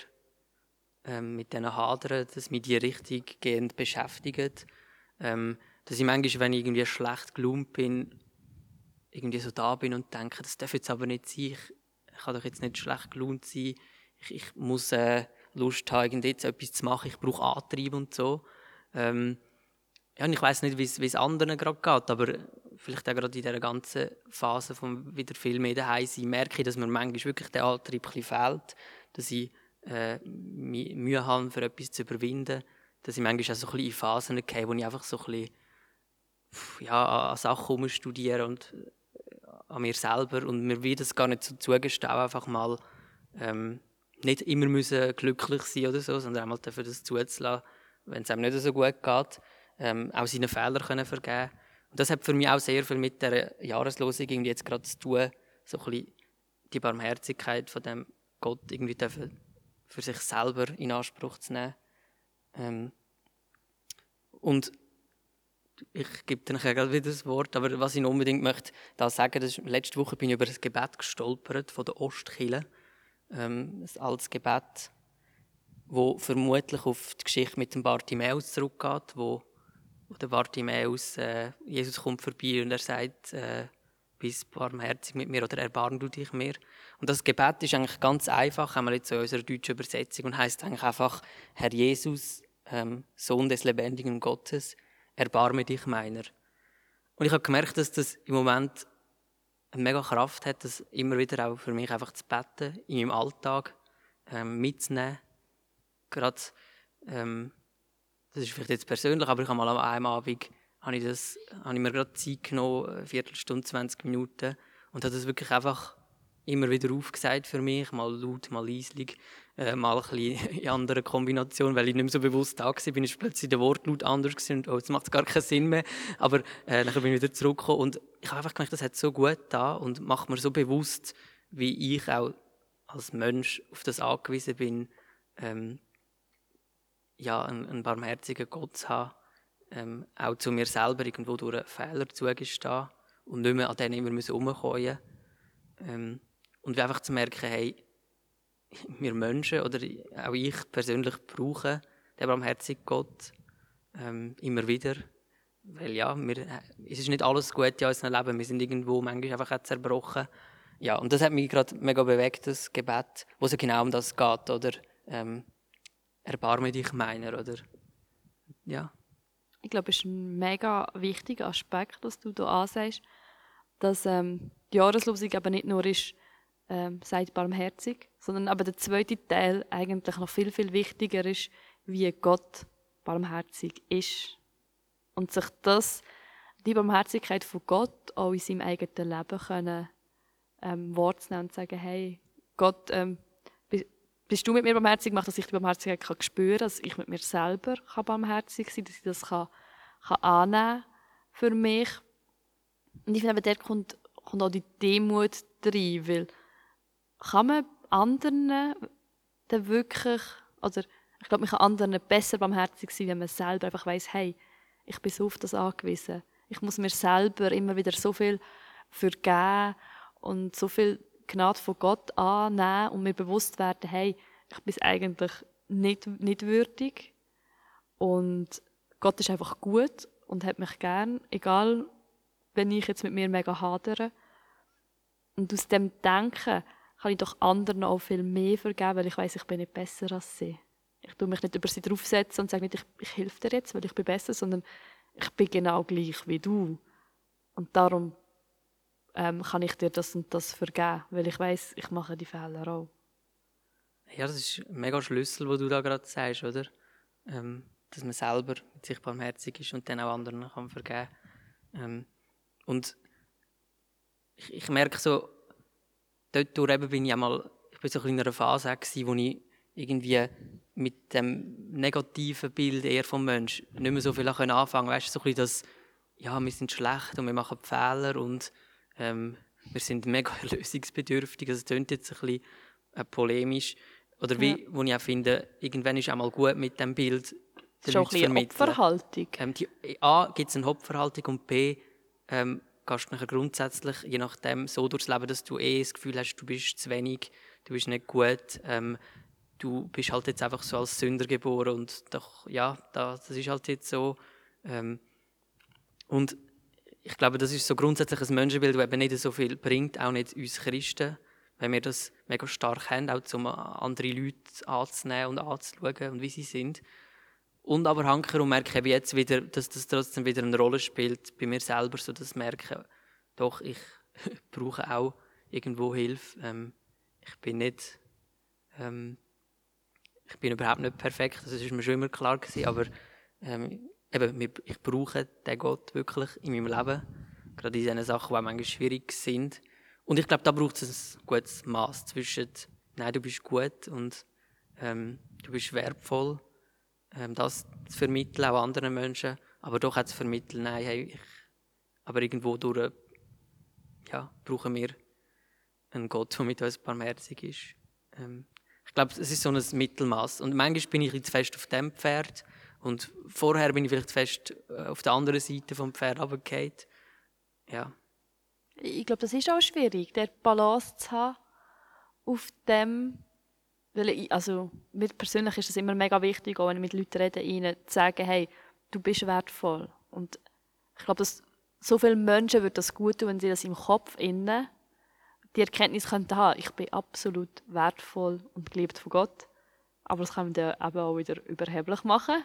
Speaker 3: ähm, mit denen hadere, dass mich die richtig gehend beschäftigen. Ähm, dass ich manchmal, wenn ich irgendwie schlecht gelaunt bin, irgendwie so da bin und denke, das darf jetzt aber nicht sein, ich, kann doch jetzt nicht schlecht gelaunt sein, ich, ich muss äh, Lust haben, jetzt etwas zu machen, ich brauche Antrieb und so. Ähm, ja, und ich weiß nicht, wie es anderen gerade geht, aber vielleicht auch gerade in dieser ganzen Phase von wieder viel mehr daheim sein, merke ich, dass mir manchmal wirklich der Antrieb ein fehlt, dass ich äh, Mühe habe, für etwas zu überwinden, dass ich manchmal auch so ein bisschen in Phasen gehe, wo ich einfach so ein bisschen ja, an Sachen studiere und äh, an mir selber und mir wird das gar nicht so zugestehen, einfach mal ähm, nicht immer müssen glücklich sein oder so, sondern einmal dafür das zuzulassen, wenn es einem nicht so gut geht, ähm, auch seine Fehler können vergeben. Und das hat für mich auch sehr viel mit der Jahreslosung irgendwie jetzt gerade zu tun, so ein bisschen die Barmherzigkeit von dem Gott irgendwie dürfen für sich selber in Anspruch zu nehmen. Ähm, und ich gebe dir nachher wieder das Wort, aber was ich unbedingt möchte da sagen, das ist, letzte Woche bin ich über das Gebet gestolpert von der Ostkille. Ähm, ein altes Gebet, wo vermutlich auf die Geschichte mit dem Bartimäus zurückgeht, wo wo der Bartimäus, äh, Jesus kommt vorbei und er sagt, äh, bist barmherzig mit mir oder erbarm du dich mir. Und das Gebet ist eigentlich ganz einfach, haben wir jetzt in unserer deutschen Übersetzung und heißt eigentlich einfach, Herr Jesus, ähm, Sohn des lebendigen Gottes, erbarme dich meiner. Und ich habe gemerkt, dass das im Moment eine mega Kraft hat, das immer wieder auch für mich einfach zu beten, in meinem Alltag ähm, mitzunehmen. Gerade, ähm, das ist vielleicht jetzt persönlich, aber ich habe mal an einem Abend habe ich, das, habe ich mir gerade Zeit genommen, eine Viertelstunde, 20 Minuten, und habe das wirklich einfach immer wieder aufgesagt für mich, mal laut, mal leislich, äh, mal ein bisschen in anderen Kombinationen, weil ich nicht mehr so bewusst da war, bin. Ich plötzlich der Wortlaut anders gewesen und oh, jetzt macht es gar keinen Sinn mehr, aber äh, dann bin ich wieder zurückgekommen und ich habe einfach gemerkt, das hat so gut da und macht mir so bewusst, wie ich auch als Mensch auf das angewiesen bin, ähm, ja, einen, einen barmherzigen Gott zu haben, ähm, auch zu mir selber irgendwo durch einen Fehler zugestehen und nicht mehr an denen immer herumkommen ähm, und einfach zu merken, hey, wir Menschen oder auch ich persönlich brauchen den barmherzigen Gott ähm, immer wieder. Weil ja, wir, es ist nicht alles gut in unserem Leben. Wir sind irgendwo manchmal einfach auch zerbrochen. Ja, und das hat mich gerade mega bewegt, das Gebet, wo es genau um das geht, oder? Ähm, erbarme dich meiner, oder? Ja.
Speaker 2: Ich glaube, ist ein mega wichtiger Aspekt, was du hier ansagst, dass ähm, die Jahreslosung eben nicht nur ist, ähm, seid barmherzig, sondern aber der zweite Teil eigentlich noch viel, viel wichtiger ist, wie Gott barmherzig ist. Und sich das, die Barmherzigkeit von Gott auch in seinem eigenen Leben können, ähm, Wort nehmen und sagen, hey, Gott, ähm, bist du mit mir barmherzig gemacht, dass ich die Barmherzigkeit kann spüren kann, dass ich mit mir selber kann barmherzig sein kann, dass ich das kann, kann annehmen für mich. Und ich finde, dort kommt, kommt auch die Demut rein, weil kann man anderen dann wirklich, oder ich glaube, man kann anderen besser barmherzig sein, wenn man selber einfach weiß, hey, ich bin so auf das angewiesen. Ich muss mir selber immer wieder so viel vergeben und so viel Gnade von Gott annehmen und mir bewusst werden, hey, ich bin eigentlich nicht, nicht würdig. Und Gott ist einfach gut und hat mich gern, egal wenn ich jetzt mit mir mega hadere. Und aus dem Denken kann ich doch anderen auch viel mehr vergeben, weil ich weiß, ich bin nicht besser als sie. Ich tue mich nicht über sie draufsetzen und sage nicht, ich, ich helfe dir jetzt, weil ich bin besser, sondern ich bin genau gleich wie du. Und darum ähm, kann ich dir das und das vergeben, weil ich weiß, ich mache die Fehler auch.
Speaker 3: Ja, das ist ein mega Schlüssel, wo du da gerade sagst, oder? Ähm, dass man selber mit sich barmherzig ist und dann auch anderen kann vergeben. Ähm, und ich, ich merke so, dort eben bin ich einmal, ich bin so in einer Phase gewesen, wo ich irgendwie mit dem negativen Bild eher vom Mensch nicht mehr so viel anfangen konnte. Weißt du, so ein bisschen das, ja, wir sind schlecht und wir machen Fehler und ähm, wir sind mega lösungsbedürftig. Also, es klingt jetzt ein bisschen äh, polemisch. Oder wie, ja. wo ich auch finde, irgendwann ist auch mal gut mit dem Bild
Speaker 2: den Leuten zu vermitteln. Opferhaltung.
Speaker 3: Ähm, die, A, gibt es eine Opferhaltung und B, ähm, gehst nachher grundsätzlich, je nachdem, so durchs Leben, dass du eh das Gefühl hast, du bist zu wenig, du bist nicht gut, ähm, du bist halt jetzt einfach so als Sünder geboren und doch, ja, das ist halt jetzt so. Ähm, und ich glaube, das ist so grundsätzlich ein Menschenbild, das eben nicht so viel bringt, auch nicht uns Christen, wenn wir das mega stark haben, auch um andere Leute anzunehmen und anzuschauen und wie sie sind. Und aber hanker und merke jetzt wieder, dass das trotzdem wieder eine Rolle spielt bei mir selber, so dass ich merke, doch, ich brauche auch irgendwo Hilfe. Ähm, ich bin nicht, ähm, ich bin überhaupt nicht perfekt, das ist mir schon immer klar gewesen, aber ähm, eben, ich brauche den Gott wirklich in meinem Leben, gerade in diesen Sachen, die manchmal schwierig sind. Und ich glaube, da braucht es ein gutes Maß zwischen, nein, du bist gut und ähm, du bist wertvoll ähm, das zu vermitteln, auch anderen Menschen, aber doch auch zu vermitteln, nein, hey, ich, aber irgendwo durch, ja, brauchen wir einen Gott, der mit uns barmherzig ist. Ähm, ich glaube, es ist so ein Mittelmaß. Und manchmal bin ich jetzt fest auf dem Pferd und vorher bin ich vielleicht fest äh, auf der anderen Seite vom Pferd runtergefallen. Ja.
Speaker 2: Ich glaube, das ist auch schwierig, der Balance zu haben auf dem weil ich, also, mir persönlich ist es immer mega wichtig, auch wenn ich mit Leuten rede, ihnen zu sagen, hey, du bist wertvoll. Und ich glaube, dass so vielen Menschen wird das gut tun, wenn sie das im Kopf innen die Erkenntnis könnten haben, ich bin absolut wertvoll und geliebt von Gott. Aber das kann man dann eben auch wieder überheblich machen.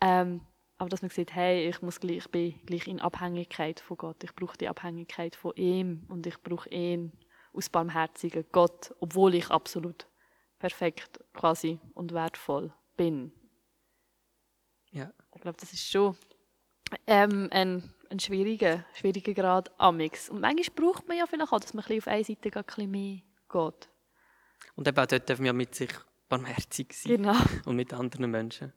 Speaker 2: Ähm, aber dass man sieht, hey, ich, muss gleich, ich bin gleich in Abhängigkeit von Gott. Ich brauche die Abhängigkeit von ihm und ich brauche ihn aus barmherzigen Gott, obwohl ich absolut perfekt quasi und wertvoll bin.
Speaker 3: Ja.
Speaker 2: Ich glaube, das ist schon ähm, ein, ein schwieriger, schwieriger Grad amix. Und manchmal braucht man ja vielleicht auch, dass man ein bisschen auf eine Seite ein bisschen mehr geht.
Speaker 3: Und eben auch dort dürfen wir mit sich barmherzig sein
Speaker 2: Genau.
Speaker 3: und mit anderen Menschen.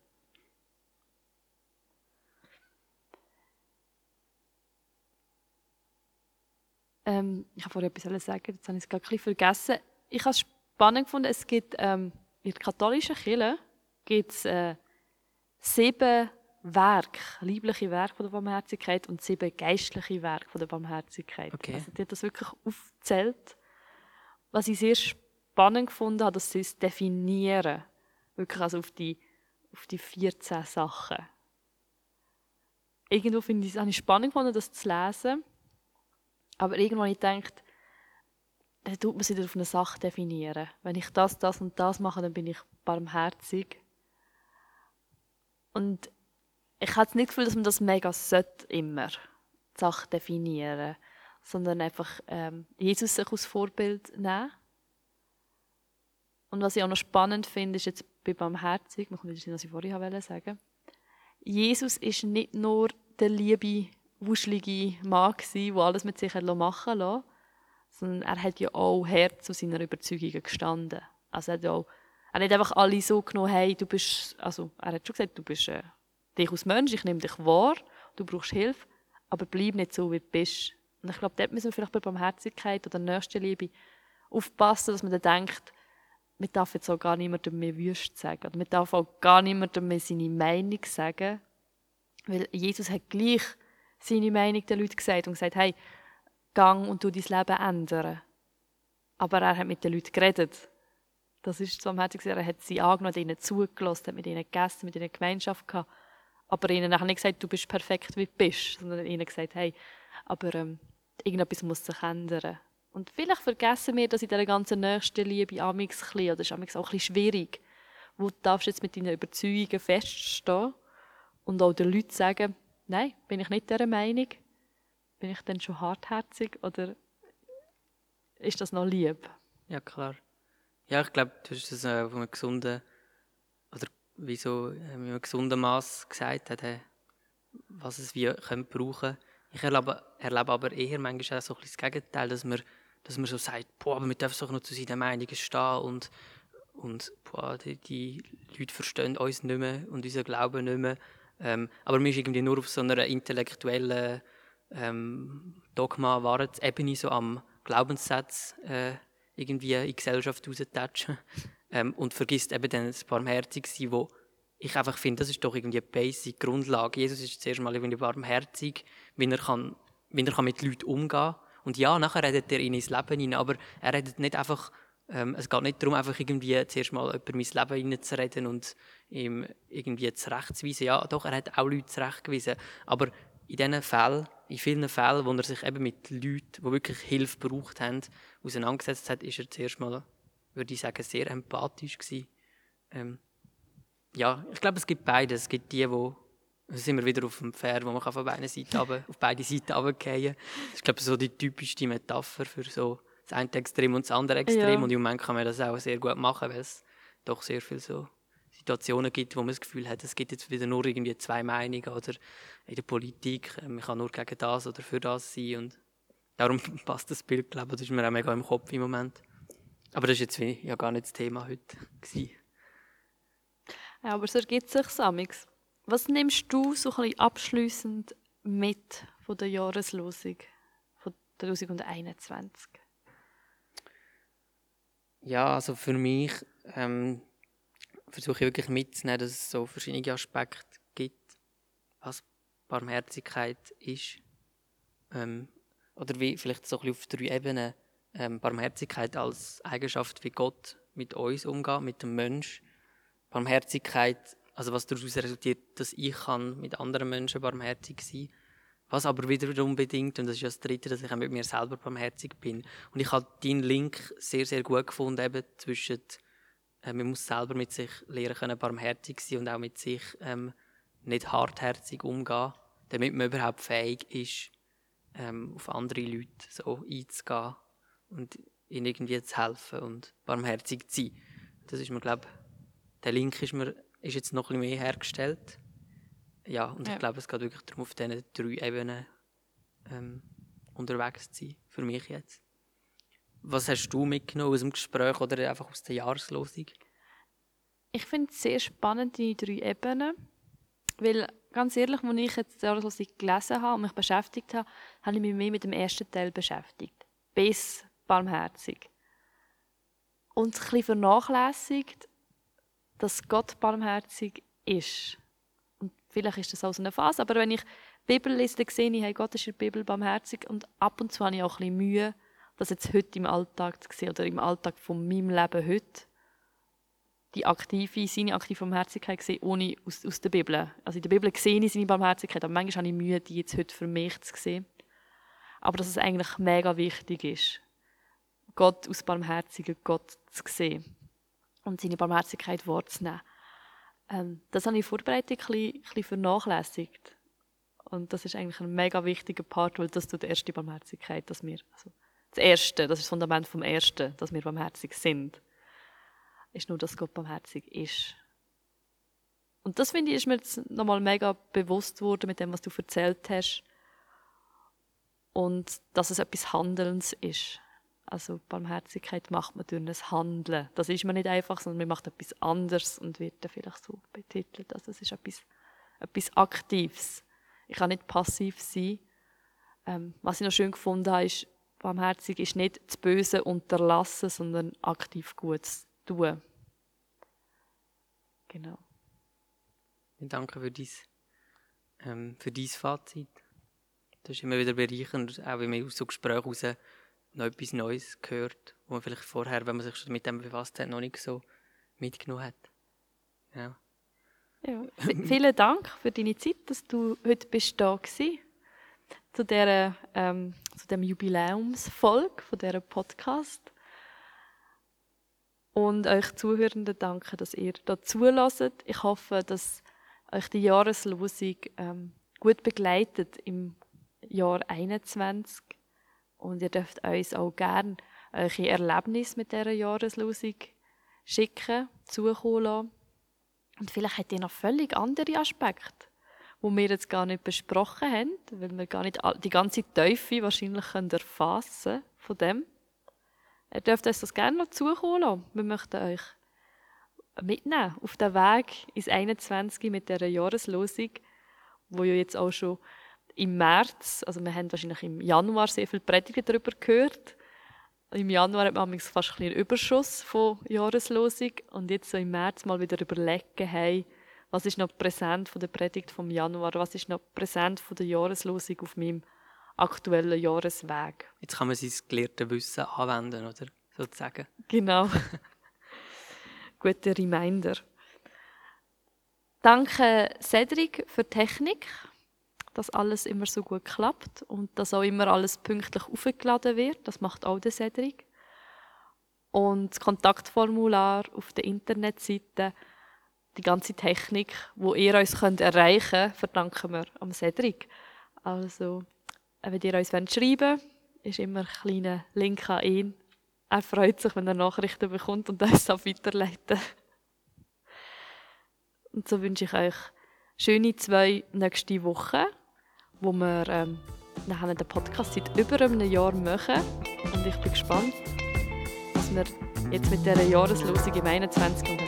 Speaker 2: Ähm, ich wollte vorher etwas sagen, jetzt habe ich es gerade ein bisschen vergessen. Ich habe es spannend gefunden, es gibt ähm, in der katholischen Kirche gibt's, äh, sieben Werke, liebliche Werke von der Barmherzigkeit und sieben geistliche Werke von der Barmherzigkeit.
Speaker 3: Okay.
Speaker 2: Also die hat das wirklich aufgezählt. Was ich sehr spannend gefunden habe, dass sie es definieren. Wirklich also auf die, auf die 14 Sachen. Irgendwo finde ich, habe ich spannend gefunden, das zu lesen. Aber irgendwann ich gedacht, dann tut man sich auf eine Sache definieren. Wenn ich das, das und das mache, dann bin ich barmherzig. Und ich habe nicht das Gefühl, dass man das mega sollte, immer, die Sache definieren. Sondern einfach ähm, Jesus sich als Vorbild nehmen. Und was ich auch noch spannend finde, ist jetzt bei Barmherzig, man kommt wieder was ich vorhin wollte sagen. Jesus ist nicht nur der liebe, wuschelige Mann gewesen, der alles mit sich machen lassen, sondern er hat ja auch Herz zu seiner Überzeugungen gestanden. Also er hat ja auch, er hat einfach alle so genommen, hey, du bist, also er hat schon gesagt, du bist äh, dich als Mensch, ich nehme dich wahr, du brauchst Hilfe, aber bleib nicht so, wie du bist. Und ich glaube, dort müssen wir vielleicht bei Barmherzigkeit oder Nächstenliebe aufpassen, dass man dann denkt, man darf jetzt auch gar niemandem mehr Wüst sagen. Oder man darf auch gar niemandem mehr seine Meinung sagen. Weil Jesus hat gleich seine Meinung den Leuten gesagt und gesagt, hey, gang und tu dein Leben ändern. Aber er hat mit den Leuten geredet. Das ist so barmherzig. Er hat sie angenommen, hat ihnen zugelassen, hat mit ihnen gegessen, mit ihnen Gemeinschaft gehabt. Aber ihnen nachher nicht gesagt, du bist perfekt, wie du bist, sondern ihnen gesagt, hey, aber ähm, irgendetwas muss sich ändern. Und vielleicht vergessen wir das in dieser ganzen Nächstenliebe amix ein bisschen, oder ist amix auch ein bisschen schwierig. Wo darfst du jetzt mit deinen Überzeugungen feststehen und auch den Leuten sagen, nein, bin ich nicht dieser Meinung? Bin ich dann schon hartherzig oder ist das noch lieb?
Speaker 3: Ja, klar. Ja, ich glaube, du hast das äh, auf einem gesunden, oder wie so äh, in einem gesunden Maß gesagt, hat, äh, was es wie können brauchen Ich erlebe, erlebe aber eher manchmal auch so ein das Gegenteil, dass man, dass man so sagt, boah, aber wir dürfen doch noch zu seinen Meinungen stehen und, und boah, die, die Leute verstehen uns nicht mehr und unseren Glauben nicht mehr. Ähm, aber man ist irgendwie nur auf so einer intellektuellen ähm, Dogma Wahrheitsebene so am Glaubenssatz äh, irgendwie in die Gesellschaft raustatschen ähm, und vergisst eben dann das Barmherzigsein, wo ich einfach finde, das ist doch irgendwie eine basic Grundlage. Jesus ist zuerst mal irgendwie barmherzig, wie er, kann, wie er kann mit Leuten umgehen kann. Und ja, nachher redet er in ins Leben hinein, aber er redet nicht einfach, ähm, es geht nicht darum, einfach irgendwie zuerst mal über mein Leben hineinzureden und ihm irgendwie zurechtzuweisen. Ja, doch, er hat auch Leute zurechtgewiesen. Aber in diesen Fällen, in vielen Fällen, wo er sich eben mit Leuten, die wirklich Hilfe gebraucht haben, auseinandergesetzt hat, ist er zuerst mal, würde ich sagen, sehr empathisch gewesen. Ähm, ja, ich glaube, es gibt beides. Es gibt die, wo da sind wir wieder auf dem Pferd, wo man von beiden Seiten runter, auf beide Seiten runterfallen Das ist, glaube ich, so die typischste Metapher für so das eine Extrem und das andere Extrem.
Speaker 2: Ja.
Speaker 3: Und im Moment kann man das auch sehr gut machen, weil es doch sehr viele so Situationen gibt, wo man das Gefühl hat, es gibt jetzt wieder nur irgendwie zwei Meinungen oder in der Politik, äh, man kann nur gegen das oder für das sein und darum passt das Bild, glaube ich, das ist mir auch mega im Kopf im Moment. Aber das ist jetzt wie- ja gar nicht das Thema heute gewesen.
Speaker 2: Ja, aber es ergibt sich Samix. Was nimmst du so ein bisschen abschliessend mit von der Jahreslosung von 2021?
Speaker 3: Ja, also für mich ähm, versuche ich wirklich mitzunehmen, dass es so verschiedene Aspekte gibt, was Barmherzigkeit ist. Ähm, oder wie vielleicht so ein bisschen auf drei Ebenen. Ähm, Barmherzigkeit als Eigenschaft, wie Gott mit uns umgeht, mit dem Mensch. Barmherzigkeit Also was daraus resultiert, dass ich kann mit anderen Menschen barmherzig sein was aber wiederum bedingt, und das ist ja das Dritte, dass ich auch mit mir selber barmherzig bin. Und ich habe deinen Link sehr, sehr gut gefunden, eben zwischen, äh, man muss selber mit sich lernen können, barmherzig sein und auch mit sich ähm, nicht hartherzig umgehen, damit man überhaupt fähig ist, ähm, auf andere Leute so einzugehen und ihnen irgendwie zu helfen und barmherzig zu sein. Das ist mir, glaube der Link ist, mir, ist jetzt noch ein bisschen mehr hergestellt. Ja, und ja. ich glaube, es geht wirklich darum, auf diesen drei Ebenen ähm, unterwegs zu sein, für mich jetzt. Was hast du mitgenommen aus dem Gespräch oder einfach aus der Jahreslosung?
Speaker 2: Ich finde es sehr spannend, die drei Ebenen. Weil, ganz ehrlich, als ich jetzt die Jahreslosung gelesen habe und mich beschäftigt habe, habe ich mich mehr mit dem ersten Teil beschäftigt. Bis barmherzig. Und ein bisschen vernachlässigt, dass Gott barmherzig ist. Vielleicht ist das auch so eine Phase, aber wenn ich die sehe ich, hey, Gott ist in der Bibel barmherzig und ab und zu habe ich auch ein Mühe, das jetzt heute im Alltag zu sehen oder im Alltag von meinem Leben heute die aktive, seine aktive Barmherzigkeit sehe, ohne aus, aus der Bibel. Also in der Bibel sehe ich seine Barmherzigkeit, aber manchmal habe ich Mühe, die jetzt heute für mich zu sehen. Aber dass es eigentlich mega wichtig ist, Gott aus barmherziger Gott zu sehen und seine Barmherzigkeit wahrzunehmen. Ähm, das habe ich in Vorbereitung ein bisschen, vernachlässigt. Und das ist eigentlich ein mega wichtiger Part, weil das tut die erste Barmherzigkeit, dass wir, also das Erste, das ist das Fundament vom Ersten, dass wir barmherzig sind, ist nur, dass Gott barmherzig ist. Und das finde ich, ist mir jetzt nochmal mega bewusst worden mit dem, was du erzählt hast. Und dass es etwas Handelns ist. Also Barmherzigkeit macht man durch ein Handeln. Das ist man nicht einfach, sondern man macht etwas anderes und wird dann vielleicht so betitelt. Also es ist etwas, etwas Aktives. Ich kann nicht passiv sein. Ähm, was ich noch schön gefunden habe, ist, barmherzig ist nicht das Böse unterlassen, sondern aktiv Gutes tun. Genau.
Speaker 3: Danke für dein, ähm, für dein Fazit. Das ist immer wieder bereichernd, auch wenn man aus so Gesprächen heraus noch etwas Neues gehört, wo man vielleicht vorher, wenn man sich schon mit dem befasst hat, noch nicht so mitgenommen hat.
Speaker 2: Ja. ja. vielen Dank für deine Zeit, dass du heute bist da warst, zu dieser ähm, zu dem Jubiläumsfolge von dieser Podcast. Und euch Zuhörenden danke, dass ihr da zulasst. Ich hoffe, dass euch die Jahreslosung ähm, gut begleitet im Jahr 21 und ihr dürft uns auch gerne eure Erlebnisse mit dieser Jahreslosung schicken, zukommen lassen. Und vielleicht habt ihr noch völlig andere Aspekte, die wir jetzt gar nicht besprochen haben, weil wir gar nicht die ganze Teufel wahrscheinlich erfassen können von dem. Ihr dürft uns das gerne noch zukommen lassen. Wir möchten euch mitnehmen auf den Weg ins 21 mit dieser Jahreslosung, wo ja jetzt auch schon im März, also wir haben wahrscheinlich im Januar sehr viel Predigen darüber gehört. Im Januar hat man fast ein einen Überschuss von Jahreslosung und jetzt so im März mal wieder überlegen, hey, was ist noch präsent von der Predigt vom Januar, was ist noch präsent von der Jahreslosung auf meinem aktuellen Jahresweg.
Speaker 3: Jetzt kann man sein gelehrte Wissen anwenden, oder? Sozusagen.
Speaker 2: Genau. Guter Reminder. Danke Cedric für die Technik dass alles immer so gut klappt und dass auch immer alles pünktlich aufgeladen wird. Das macht auch der Cedric. Und das Kontaktformular auf der Internetseite, die ganze Technik, wo ihr uns könnt erreichen könnt, verdanken wir am Cedric. Also, wenn ihr uns schreiben wollt, ist immer ein kleiner Link an ihn. Er freut sich, wenn er Nachrichten bekommt und uns auch weiterleiten. Und so wünsche ich euch schöne zwei nächste Wochen wo wir ähm, nachher den Podcast seit über einem Jahr machen. Und ich bin gespannt, was wir jetzt mit dieser Jahreslosung im 21. und